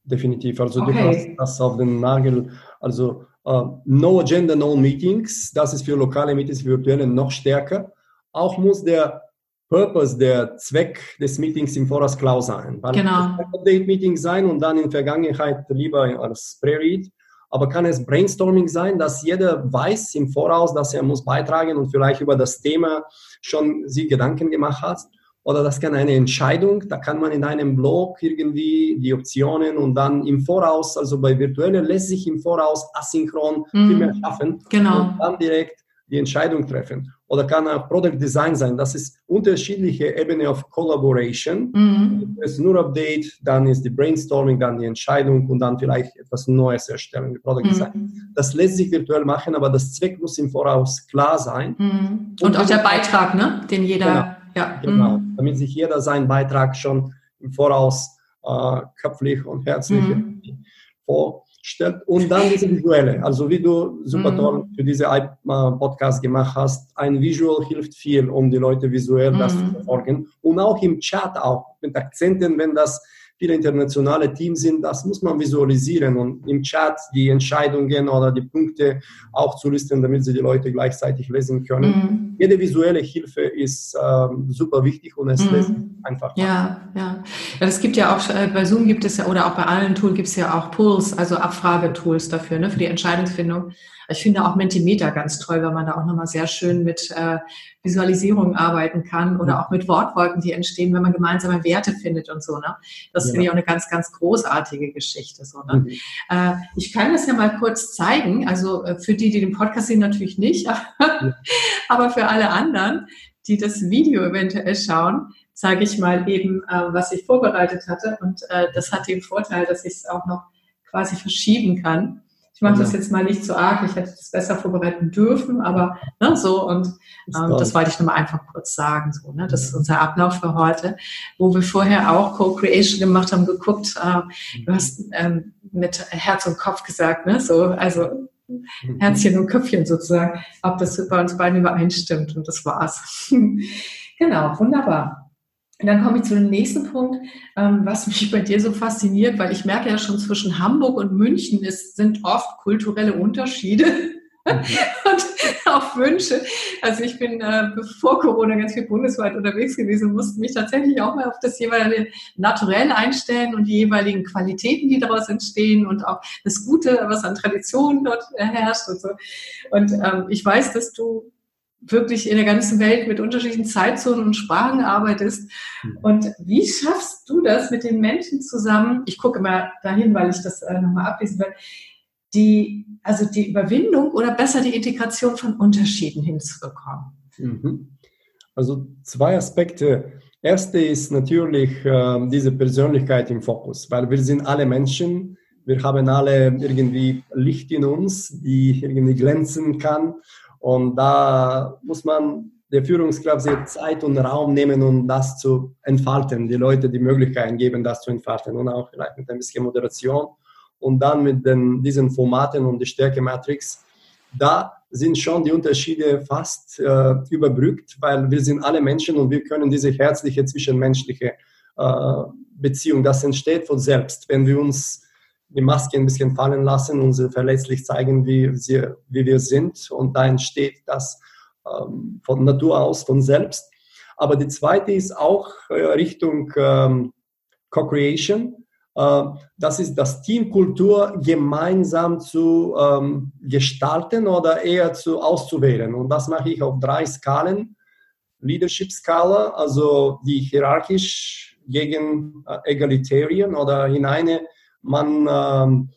definitiv. Also okay. du hast das auf den Nagel, also uh, no agenda, no meetings, das ist für lokale Meetings, für virtuelle noch stärker. Auch muss der Purpose, der Zweck des Meetings im Voraus klar sein. Weil genau. Es kann Update-Meeting sein und dann in Vergangenheit lieber als Pre-Read. Aber kann es Brainstorming sein, dass jeder weiß im Voraus, dass er muss beitragen und vielleicht über das Thema schon sich Gedanken gemacht hat? Oder das kann eine Entscheidung, da kann man in einem Blog irgendwie die Optionen und dann im Voraus, also bei virtuellen lässt sich im Voraus asynchron mm. viel mehr schaffen genau. und dann direkt die Entscheidung treffen. Oder kann auch Product Design sein. Das ist unterschiedliche Ebene of Collaboration. Mhm. Es ist nur Update, dann ist die Brainstorming, dann die Entscheidung und dann vielleicht etwas Neues erstellen, Product Design. Mhm. Das lässt sich virtuell machen, aber das Zweck muss im Voraus klar sein. Mhm. Und, und, auch der Beitrag, ne? den jeder, genau, ja. Genau, mhm. damit sich jeder seinen Beitrag schon im Voraus äh, köpflich und herzlich mhm. vor stellt und dann diese visuelle. Also wie du super mhm. toll für diese Podcast gemacht hast, ein Visual hilft viel, um die Leute visuell das zu mhm. verfolgen und auch im Chat auch mit Akzenten, wenn das viele internationale Teams sind, das muss man visualisieren und im Chat die Entscheidungen oder die Punkte auch zu listen, damit sie die Leute gleichzeitig lesen können. Mhm. Jede visuelle Hilfe ist ähm, super wichtig und es mhm. lässt einfach. Ja, ja. Ja, es gibt ja auch, äh, bei Zoom gibt es ja, oder auch bei allen Tools gibt es ja auch Pools, also Abfragetools dafür, ne, für die Entscheidungsfindung. Ich finde auch Mentimeter ganz toll, weil man da auch nochmal sehr schön mit äh, Visualisierung arbeiten kann oder auch mit Wortwolken, die entstehen, wenn man gemeinsame Werte findet und so. Ne? Das ja. finde ich auch eine ganz, ganz großartige Geschichte. So, ne? Mhm. Äh, ich kann das ja mal kurz zeigen. Also äh, für die, die den Podcast sehen, natürlich nicht, aber für alle anderen, die das Video eventuell schauen, zeige ich mal eben, äh, was ich vorbereitet hatte. Und äh, das hat den Vorteil, dass ich es auch noch quasi verschieben kann. Ich mache das jetzt mal nicht so arg, ich hätte das besser vorbereiten dürfen, aber ne, so und ähm, das wollte ich nur mal einfach kurz sagen. So, ne? Das ist unser Ablauf für heute, wo wir vorher auch Co-Creation gemacht haben, geguckt, äh, du hast ähm, mit Herz und Kopf gesagt, ne? So, also mhm. Herzchen und Köpfchen sozusagen, ob das bei uns beiden übereinstimmt und das war's. genau, wunderbar. Und dann komme ich zu dem nächsten Punkt, ähm, was mich bei dir so fasziniert, weil ich merke ja schon zwischen Hamburg und München es sind oft kulturelle Unterschiede mhm. und auch Wünsche. Also ich bin äh, bevor Corona ganz viel bundesweit unterwegs gewesen, musste mich tatsächlich auch mal auf das jeweilige Naturell einstellen und die jeweiligen Qualitäten, die daraus entstehen und auch das Gute, was an Traditionen dort herrscht und so. Und ähm, ich weiß, dass du wirklich in der ganzen Welt mit unterschiedlichen Zeitzonen und Sprachen arbeitest. Mhm. Und wie schaffst du das mit den Menschen zusammen? Ich gucke immer dahin, weil ich das äh, nochmal ablesen will. Die, also die Überwindung oder besser die Integration von Unterschieden hinzubekommen? Mhm. Also zwei Aspekte. Erste ist natürlich äh, diese Persönlichkeit im Fokus, weil wir sind alle Menschen. Wir haben alle irgendwie Licht in uns, die irgendwie glänzen kann. Und da muss man der Führungskraft Zeit und Raum nehmen, um das zu entfalten, die Leute die Möglichkeit geben, das zu entfalten und auch vielleicht mit ein bisschen Moderation. Und dann mit den, diesen Formaten und die Stärke-Matrix da sind schon die Unterschiede fast äh, überbrückt, weil wir sind alle Menschen und wir können diese herzliche zwischenmenschliche äh, Beziehung, das entsteht von selbst, wenn wir uns die Maske ein bisschen fallen lassen und sie verletzlich zeigen, wie, sie, wie wir sind und da entsteht das ähm, von Natur aus, von selbst. Aber die zweite ist auch äh, Richtung ähm, Co-Creation äh, das ist das Teamkultur gemeinsam zu ähm, gestalten oder eher zu auszuwählen. Und das mache ich auf drei Skalen. Leadership-Skala, also die hierarchisch gegen äh, Egalitarian oder in eine, man ähm,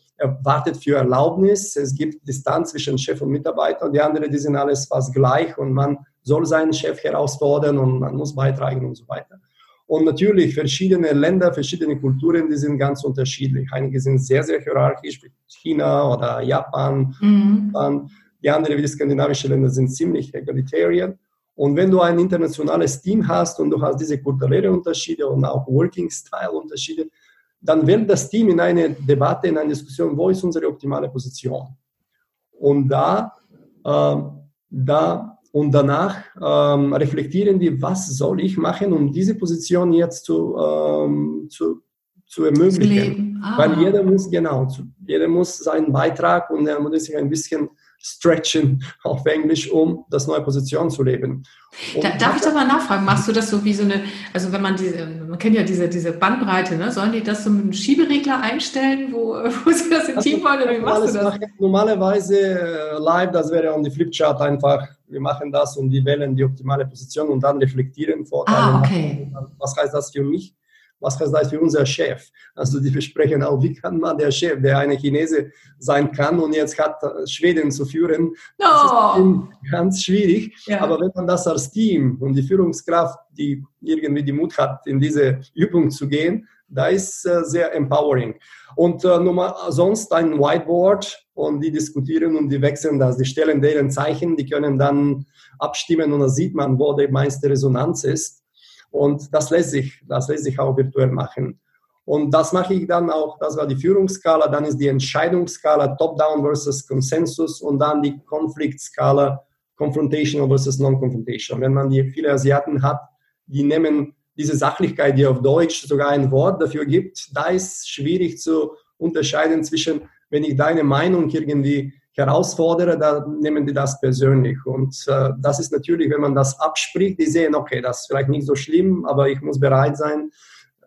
wartet für Erlaubnis, es gibt Distanz zwischen Chef und Mitarbeiter und die anderen, die sind alles fast gleich und man soll seinen Chef herausfordern und man muss beitragen und so weiter. Und natürlich verschiedene Länder, verschiedene Kulturen, die sind ganz unterschiedlich. Einige sind sehr, sehr hierarchisch, wie China oder Japan. Mhm. Die anderen, wie die skandinavischen Länder, sind ziemlich egalitarian. Und wenn du ein internationales Team hast und du hast diese kulturellen Unterschiede und auch Working-Style-Unterschiede, dann wählt das Team in eine Debatte, in eine Diskussion, wo ist unsere optimale Position. Und da, äh, da und danach ähm, reflektieren die, was soll ich machen, um diese Position jetzt zu, ähm, zu, zu ermöglichen. Ah. Weil jeder muss, genau, jeder muss seinen Beitrag und er muss sich ein bisschen stretchen auf Englisch, um das neue Position zu leben. Da, darf ich da mal nachfragen, machst du das so wie so eine, also wenn man diese, man kennt ja diese, diese Bandbreite, ne? sollen die das so mit einem Schieberegler einstellen, wo, wo sie das im also, Team wollen oder wie machst du das? Normalerweise äh, live, das wäre on die Flipchart einfach, wir machen das und die wählen die optimale Position und dann reflektieren Vorteile. Ah, okay. Was heißt das für mich? Was heißt das für unser Chef? Also die besprechen auch, wie kann man der Chef, der eine Chinese sein kann und jetzt hat Schweden zu führen, no. das ist ganz schwierig. Ja. Aber wenn man das als Team und die Führungskraft, die irgendwie die Mut hat, in diese Übung zu gehen, da ist äh, sehr empowering. Und äh, mal, sonst ein Whiteboard und die diskutieren und die wechseln das, die stellen deren Zeichen, die können dann abstimmen und da sieht man, wo die meiste Resonanz ist. Und das lässt sich, das lässt sich auch virtuell machen. Und das mache ich dann auch, das war die Führungsskala, dann ist die Entscheidungsskala Top-Down versus Consensus und dann die Konfliktskala Confrontational versus Non-Confrontation. Wenn man die viele Asiaten hat, die nehmen diese Sachlichkeit, die auf Deutsch sogar ein Wort dafür gibt, da ist schwierig zu unterscheiden zwischen, wenn ich deine Meinung irgendwie herausfordere, dann nehmen die das persönlich. Und äh, das ist natürlich, wenn man das abspricht, die sehen, okay, das ist vielleicht nicht so schlimm, aber ich muss bereit sein,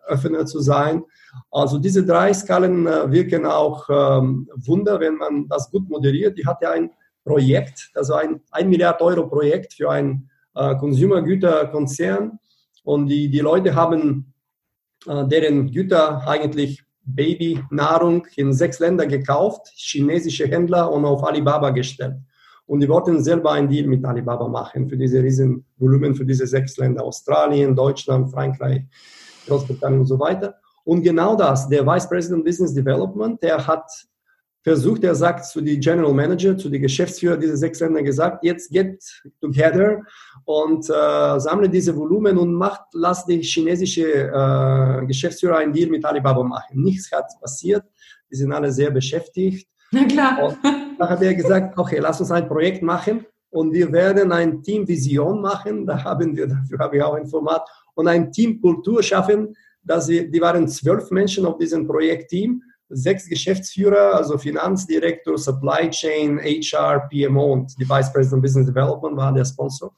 Öffner zu sein. Also diese drei Skalen äh, wirken auch ähm, Wunder, wenn man das gut moderiert. Die hat ja ein Projekt, also ein 1 Milliard Euro Projekt für ein äh, Konsumergüterkonzern. Und die, die Leute haben äh, deren Güter eigentlich Babynahrung in sechs Ländern gekauft, chinesische Händler und auf Alibaba gestellt. Und die wollten selber einen Deal mit Alibaba machen für diese riesen Volumen, für diese sechs Länder, Australien, Deutschland, Frankreich, Großbritannien und so weiter. Und genau das, der Vice President Business Development, der hat versucht, er sagt zu die General Manager, zu die Geschäftsführer dieser sechs Länder gesagt, jetzt get together und äh, sammle diese Volumen und macht, lass die chinesische äh, Geschäftsführer einen Deal mit Alibaba machen. Nichts hat passiert, die sind alle sehr beschäftigt. Na klar. Und dann hat er gesagt, okay, lass uns ein Projekt machen und wir werden ein Team Vision machen, da haben wir, dafür habe ich auch ein Format, und ein Team Kultur schaffen, dass sie, die waren zwölf Menschen auf diesem Projektteam sechs Geschäftsführer, also Finanzdirektor, Supply Chain, HR, PMO und die Vice President Business Development war der Sponsor.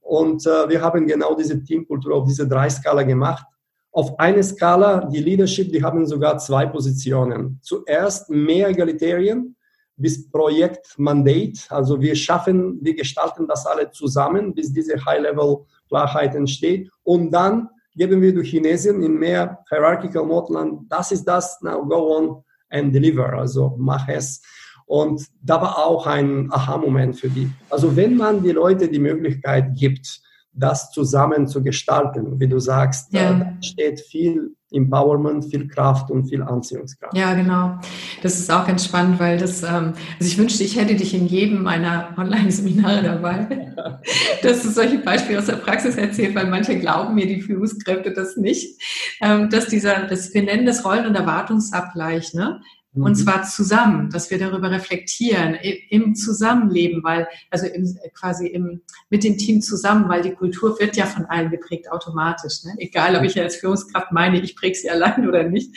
Und äh, wir haben genau diese Teamkultur auf diese drei Skala gemacht. Auf eine Skala, die Leadership, die haben sogar zwei Positionen. Zuerst mehr Egalitarien bis Projekt Mandate. Also wir schaffen, wir gestalten das alle zusammen, bis diese High-Level-Klarheit entsteht. Und dann geben wir durch Chinesen in mehr Hierarchical Mode das ist das, now go on and deliver, also mach es. Und da war auch ein Aha-Moment für die. Also wenn man die Leute die Möglichkeit gibt, das zusammen zu gestalten, wie du sagst, ja. da steht viel Empowerment, viel Kraft und viel Anziehungskraft. Ja, genau. Das ist auch ganz spannend, weil das, ähm, also ich wünschte, ich hätte dich in jedem meiner Online-Seminare dabei, dass du solche Beispiele aus der Praxis erzählst, weil manche glauben mir, die Führungskräfte das nicht, ähm, dass dieser, das, wir nennen das Rollen- und Erwartungsabgleich, ne? Und mhm. zwar zusammen, dass wir darüber reflektieren, im Zusammenleben, weil, also im, quasi im, mit dem Team zusammen, weil die Kultur wird ja von allen geprägt automatisch. Ne? Egal, ob ich als Führungskraft meine, ich präge sie allein oder nicht.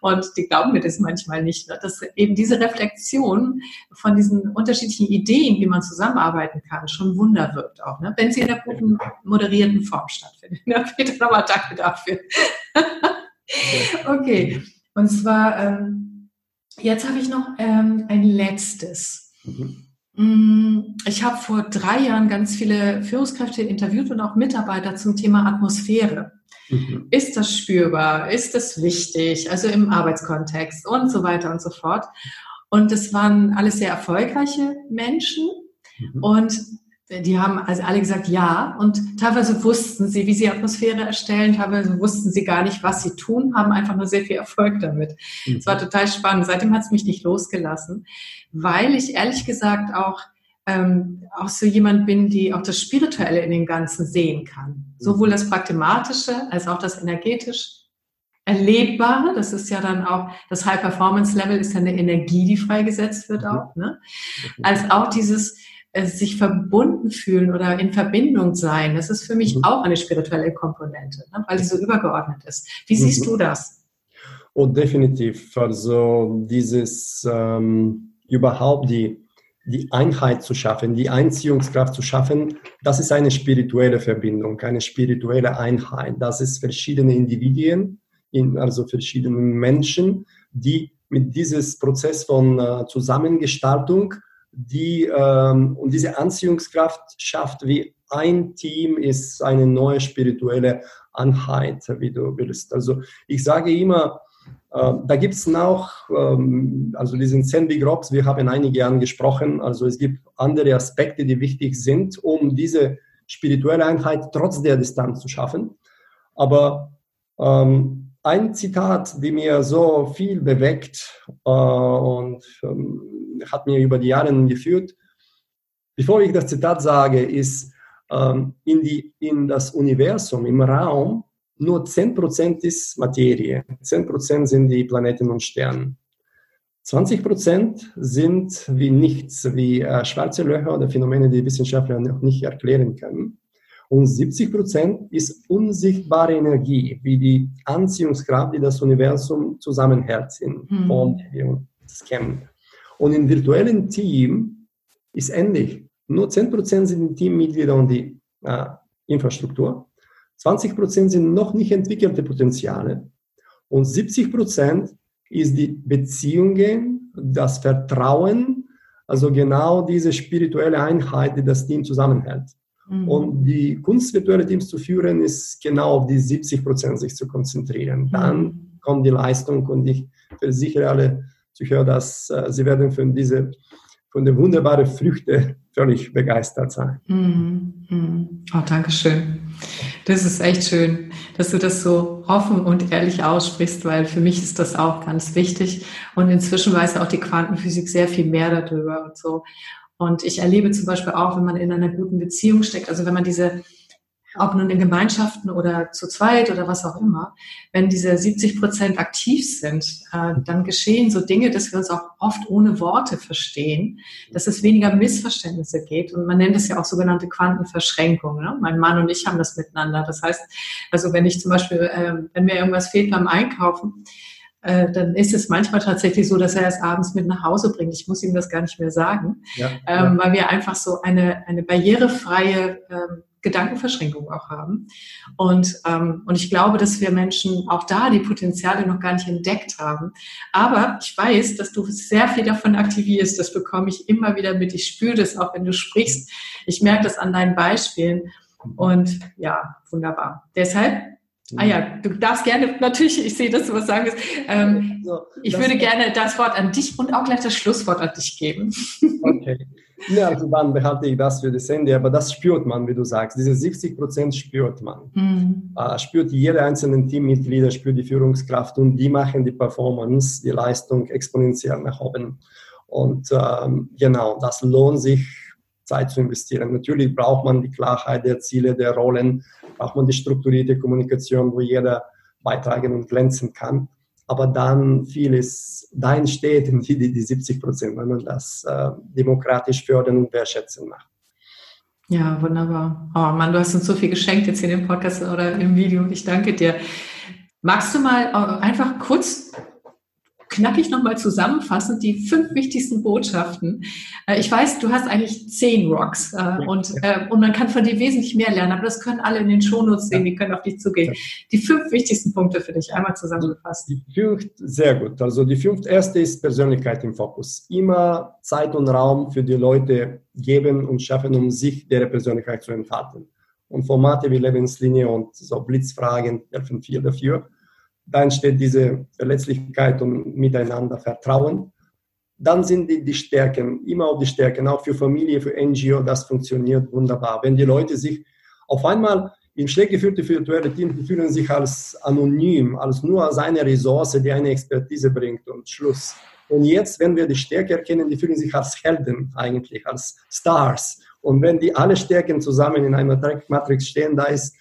Und die glauben mir das manchmal nicht. Ne? Dass eben diese Reflexion von diesen unterschiedlichen Ideen, wie man zusammenarbeiten kann, schon Wunder wirkt auch, ne? wenn sie in der guten, moderierten Form stattfindet. Ja, Peter, nochmal danke dafür. okay. Und zwar, ähm, Jetzt habe ich noch ähm, ein letztes. Mhm. Mm, ich habe vor drei Jahren ganz viele Führungskräfte interviewt und auch Mitarbeiter zum Thema Atmosphäre. Mhm. Ist das spürbar? Ist das wichtig? Also im Arbeitskontext und so weiter und so fort. Und es waren alles sehr erfolgreiche Menschen. Mhm. Und die haben also alle gesagt ja und teilweise wussten sie, wie sie Atmosphäre erstellen, teilweise wussten sie gar nicht, was sie tun, haben einfach nur sehr viel Erfolg damit. Es mhm. war total spannend. Seitdem hat es mich nicht losgelassen, weil ich ehrlich gesagt auch ähm, auch so jemand bin, die auch das Spirituelle in dem Ganzen sehen kann. Sowohl das Pragmatische als auch das energetisch Erlebbare. Das ist ja dann auch, das High-Performance-Level ist ja eine Energie, die freigesetzt wird mhm. auch, ne? Als auch dieses, äh, sich verbunden fühlen oder in Verbindung sein, das ist für mich mhm. auch eine spirituelle Komponente, ne, weil sie so übergeordnet ist. Wie mhm. siehst du das? Oh, definitiv. Also dieses ähm, überhaupt die, die Einheit zu schaffen, die Einziehungskraft zu schaffen, das ist eine spirituelle Verbindung, eine spirituelle Einheit. Das ist verschiedene Individuen, in, also verschiedene Menschen, die mit diesem Prozess von äh, Zusammengestaltung die ähm, und diese Anziehungskraft schafft wie ein Team ist eine neue spirituelle Einheit, wie du willst. Also ich sage immer, äh, da gibt es noch, ähm, also diesen Big Rocks, wir haben einige angesprochen, also es gibt andere Aspekte, die wichtig sind, um diese spirituelle Einheit trotz der Distanz zu schaffen. Aber ähm, ein Zitat, die mir so viel bewegt äh, und ähm, hat mir über die Jahre geführt. Bevor ich das Zitat sage, ist ähm, in, die, in das Universum, im Raum, nur 10% ist Materie. 10% sind die Planeten und Sterne. 20% sind wie nichts, wie äh, schwarze Löcher oder Phänomene, die Wissenschaftler noch nicht erklären können. Und 70 Prozent ist unsichtbare Energie, wie die Anziehungskraft, die das Universum zusammenhält, sind, mhm. und wir uns kennen. Und im virtuellen Team ist ähnlich. Nur 10 Prozent sind die Teammitglieder und die äh, Infrastruktur. 20 Prozent sind noch nicht entwickelte Potenziale. Und 70 Prozent ist die Beziehungen, das Vertrauen, also genau diese spirituelle Einheit, die das Team zusammenhält. Mhm. Und die Kunst, virtuelle Teams zu führen, ist genau auf die 70 Prozent sich zu konzentrieren. Mhm. Dann kommt die Leistung und ich versichere alle Zuhörer, dass äh, sie werden von diese von den wunderbaren Früchten völlig begeistert sein. Mhm. Mhm. Oh, danke schön. Das ist echt schön, dass du das so offen und ehrlich aussprichst, weil für mich ist das auch ganz wichtig. Und inzwischen weiß auch die Quantenphysik sehr viel mehr darüber und so. Und ich erlebe zum Beispiel auch, wenn man in einer guten Beziehung steckt, also wenn man diese, ob nun in Gemeinschaften oder zu zweit oder was auch immer, wenn diese 70 Prozent aktiv sind, äh, dann geschehen so Dinge, dass wir uns auch oft ohne Worte verstehen, dass es weniger Missverständnisse geht. Und man nennt es ja auch sogenannte Quantenverschränkung. Ne? Mein Mann und ich haben das miteinander. Das heißt, also wenn ich zum Beispiel, äh, wenn mir irgendwas fehlt beim Einkaufen, äh, dann ist es manchmal tatsächlich so, dass er es abends mit nach Hause bringt. Ich muss ihm das gar nicht mehr sagen, ja, ähm, ja. weil wir einfach so eine, eine barrierefreie ähm, Gedankenverschränkung auch haben. Und, ähm, und ich glaube, dass wir Menschen auch da die Potenziale noch gar nicht entdeckt haben. Aber ich weiß, dass du sehr viel davon aktivierst. Das bekomme ich immer wieder mit. Ich spüre das auch, wenn du sprichst. Ich merke das an deinen Beispielen. Und ja, wunderbar. Deshalb Ah ja, du darfst gerne, natürlich, ich sehe, dass du was sagen willst. Ähm, so, ich würde gerne das Wort an dich und auch gleich das Schlusswort an dich geben. Okay. Ja, also dann behalte ich das für das Ende, aber das spürt man, wie du sagst. Diese 70 Prozent spürt man. Mhm. Äh, spürt jeder einzelne Teammitglieder, spürt die Führungskraft und die machen die Performance, die Leistung exponentiell nach oben. Und ähm, genau, das lohnt sich, Zeit zu investieren. Natürlich braucht man die Klarheit der Ziele, der Rollen, braucht man die strukturierte Kommunikation, wo jeder beitragen und glänzen kann. Aber dann vieles dahin steht, die, die, die 70 Prozent, wenn man das äh, demokratisch fördern und wertschätzen macht. Ja, wunderbar. Oh Mann, du hast uns so viel geschenkt jetzt hier in dem Podcast oder im Video. Ich danke dir. Magst du mal äh, einfach kurz knackig nochmal zusammenfassen, die fünf wichtigsten Botschaften. Äh, ich weiß, du hast eigentlich zehn Rocks äh, und, äh, und man kann von dir wesentlich mehr lernen, aber das können alle in den Shownotes sehen, die können auf dich zugehen. Die fünf wichtigsten Punkte für dich einmal zusammengefasst. Die fünf, sehr gut. Also die fünf erste ist Persönlichkeit im Fokus. Immer Zeit und Raum für die Leute geben und schaffen, um sich ihre Persönlichkeit zu entfalten. Und Formate wie Lebenslinie und so Blitzfragen helfen viel dafür da entsteht diese Verletzlichkeit und miteinander Vertrauen. Dann sind die, die Stärken, immer auf die Stärken, auch für Familie, für NGO, das funktioniert wunderbar. Wenn die Leute sich auf einmal im schlecht geführten virtuellen Team fühlen sich als anonym, als nur als eine Ressource, die eine Expertise bringt und Schluss. Und jetzt, wenn wir die Stärke erkennen, die fühlen sich als Helden eigentlich, als Stars. Und wenn die alle Stärken zusammen in einer Matrix stehen, da ist,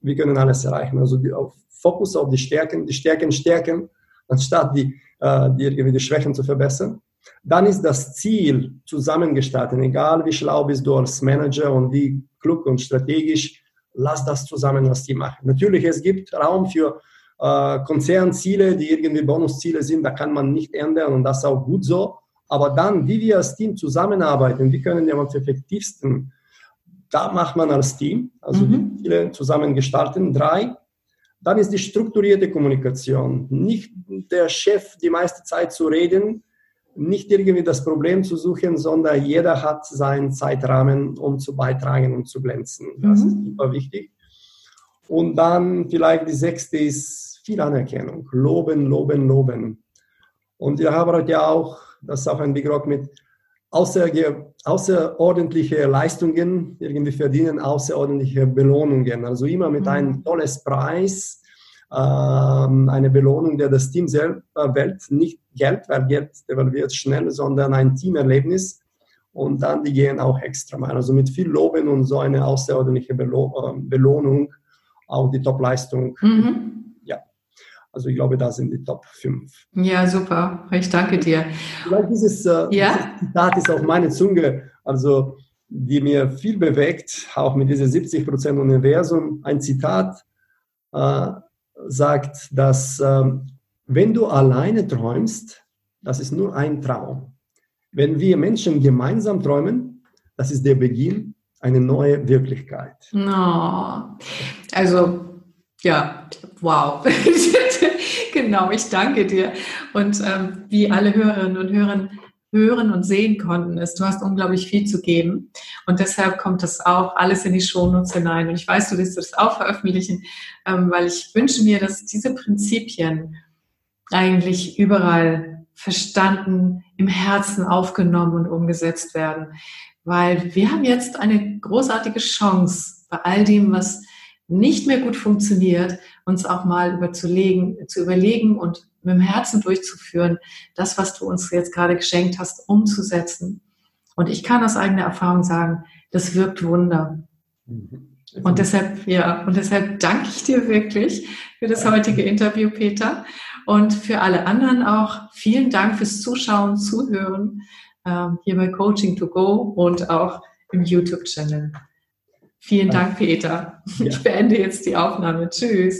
wir können alles erreichen. Also die, auf Fokus auf die Stärken, die Stärken stärken, anstatt die, äh, die, irgendwie die Schwächen zu verbessern. Dann ist das Ziel zusammengestalten, egal wie schlau bist du als Manager und wie klug und strategisch, lass das zusammen was die machen. Natürlich, es gibt Raum für äh, Konzernziele, die irgendwie Bonusziele sind, da kann man nicht ändern und das ist auch gut so. Aber dann, wie wir als Team zusammenarbeiten, wie können wir am effektivsten, da macht man als Team, also mhm. die Ziele zusammen gestalten. Drei, dann ist die strukturierte Kommunikation. Nicht der Chef die meiste Zeit zu reden, nicht irgendwie das Problem zu suchen, sondern jeder hat seinen Zeitrahmen, um zu beitragen und zu glänzen. Das mhm. ist super wichtig. Und dann vielleicht die sechste ist viel Anerkennung. Loben, loben, loben. Und wir haben heute ja auch, das ist auch ein Big Rock mit außer, außerordentliche Leistungen irgendwie verdienen außerordentliche Belohnungen. Also immer mit mhm. einem tolles Preis, ähm, eine Belohnung, der das Team selber wählt, nicht Geld, weil Geld devalviert schnell, sondern ein Teamerlebnis. Und dann die gehen auch extra mal. Also mit viel Loben und so eine außerordentliche Belo äh, Belohnung, auch die Topleistung. Mhm. Also ich glaube, da sind die Top 5. Ja, super. Ich danke dir. Vielleicht dieses, äh, ja? dieses Zitat ist auf meine Zunge, also die mir viel bewegt, auch mit diesem 70% Universum. Ein Zitat äh, sagt, dass äh, wenn du alleine träumst, das ist nur ein Traum. Wenn wir Menschen gemeinsam träumen, das ist der Beginn einer neuen Wirklichkeit. No. Also, ja, wow. genau, ich danke dir. Und ähm, wie alle Hörerinnen und Hörer hören und sehen konnten, ist, du hast unglaublich viel zu geben. Und deshalb kommt das auch alles in die Shownotes hinein. Und ich weiß, du wirst das auch veröffentlichen, ähm, weil ich wünsche mir, dass diese Prinzipien eigentlich überall verstanden, im Herzen aufgenommen und umgesetzt werden. Weil wir haben jetzt eine großartige Chance bei all dem, was nicht mehr gut funktioniert, uns auch mal überzulegen, zu überlegen und mit dem Herzen durchzuführen, das, was du uns jetzt gerade geschenkt hast, umzusetzen. Und ich kann aus eigener Erfahrung sagen, das wirkt Wunder. Mhm. Und deshalb, ja, und deshalb danke ich dir wirklich für das heutige Interview, Peter. Und für alle anderen auch vielen Dank fürs Zuschauen, Zuhören äh, hier bei Coaching to Go und auch im YouTube-Channel. Vielen Dank, Peter. Ich beende jetzt die Aufnahme. Tschüss.